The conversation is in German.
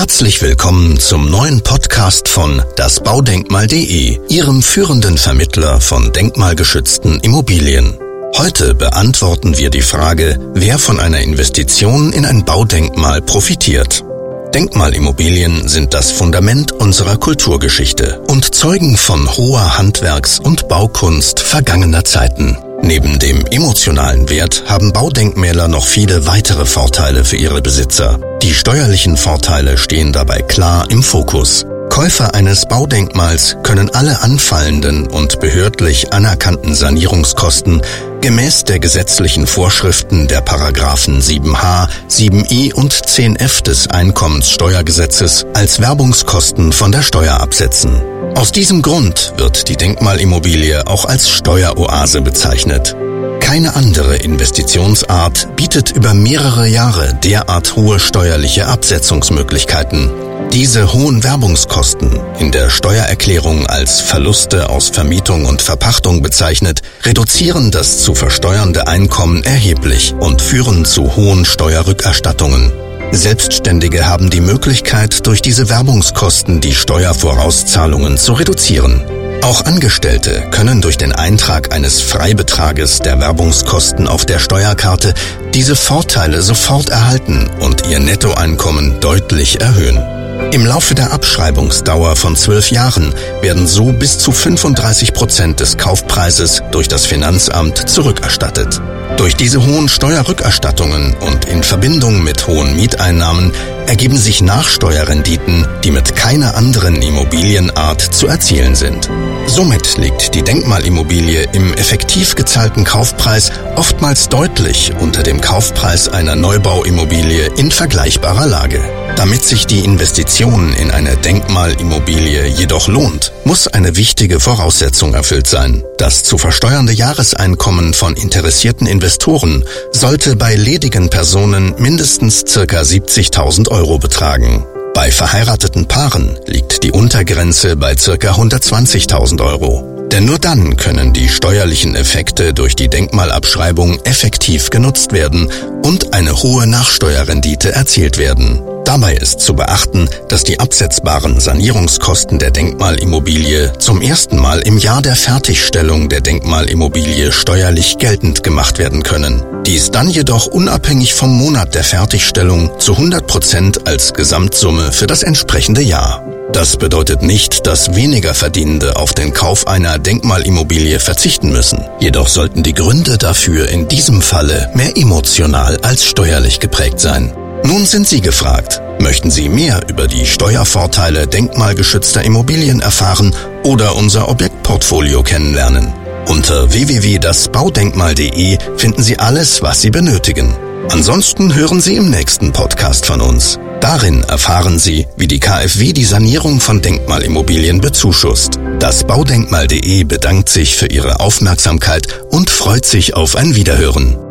Herzlich willkommen zum neuen Podcast von dasbaudenkmal.de, Ihrem führenden Vermittler von denkmalgeschützten Immobilien. Heute beantworten wir die Frage, wer von einer Investition in ein Baudenkmal profitiert. Denkmalimmobilien sind das Fundament unserer Kulturgeschichte und zeugen von hoher Handwerks- und Baukunst vergangener Zeiten. Neben dem emotionalen Wert haben Baudenkmäler noch viele weitere Vorteile für ihre Besitzer. Die steuerlichen Vorteile stehen dabei klar im Fokus. Käufer eines Baudenkmals können alle anfallenden und behördlich anerkannten Sanierungskosten gemäß der gesetzlichen Vorschriften der Paragraphen 7h, 7i und 10f des Einkommenssteuergesetzes als Werbungskosten von der Steuer absetzen. Aus diesem Grund wird die Denkmalimmobilie auch als Steueroase bezeichnet. Keine andere Investitionsart bietet über mehrere Jahre derart hohe steuerliche Absetzungsmöglichkeiten. Diese hohen Werbungskosten, in der Steuererklärung als Verluste aus Vermietung und Verpachtung bezeichnet, reduzieren das zu versteuernde Einkommen erheblich und führen zu hohen Steuerrückerstattungen. Selbstständige haben die Möglichkeit, durch diese Werbungskosten die Steuervorauszahlungen zu reduzieren. Auch Angestellte können durch den Eintrag eines Freibetrages der Werbungskosten auf der Steuerkarte diese Vorteile sofort erhalten und ihr Nettoeinkommen deutlich erhöhen. Im Laufe der Abschreibungsdauer von zwölf Jahren werden so bis zu 35 Prozent des Kaufpreises durch das Finanzamt zurückerstattet. Durch diese hohen Steuerrückerstattungen und in Verbindung mit hohen Mieteinnahmen ergeben sich Nachsteuerrenditen, die mit keiner anderen Immobilienart zu erzielen sind. Somit liegt die Denkmalimmobilie im effektiv gezahlten Kaufpreis oftmals deutlich unter dem Kaufpreis einer Neubauimmobilie in vergleichbarer Lage. Damit sich die Investition in eine Denkmalimmobilie jedoch lohnt, muss eine wichtige Voraussetzung erfüllt sein. Das zu versteuernde Jahreseinkommen von interessierten Investoren sollte bei ledigen Personen mindestens ca. 70.000 Euro betragen. Bei verheirateten Paaren liegt die Untergrenze bei ca. 120.000 Euro. Denn nur dann können die steuerlichen Effekte durch die Denkmalabschreibung effektiv genutzt werden und eine hohe Nachsteuerrendite erzielt werden. Dabei ist zu beachten, dass die absetzbaren Sanierungskosten der Denkmalimmobilie zum ersten Mal im Jahr der Fertigstellung der Denkmalimmobilie steuerlich geltend gemacht werden können. Dies dann jedoch unabhängig vom Monat der Fertigstellung zu 100 Prozent als Gesamtsumme für das entsprechende Jahr. Das bedeutet nicht, dass weniger Verdienende auf den Kauf einer Denkmalimmobilie verzichten müssen. Jedoch sollten die Gründe dafür in diesem Falle mehr emotional als steuerlich geprägt sein. Nun sind Sie gefragt. Möchten Sie mehr über die Steuervorteile denkmalgeschützter Immobilien erfahren oder unser Objektportfolio kennenlernen? Unter www.dasbaudenkmal.de finden Sie alles, was Sie benötigen. Ansonsten hören Sie im nächsten Podcast von uns. Darin erfahren Sie, wie die KfW die Sanierung von Denkmalimmobilien bezuschusst. Das Baudenkmal.de bedankt sich für Ihre Aufmerksamkeit und freut sich auf ein Wiederhören.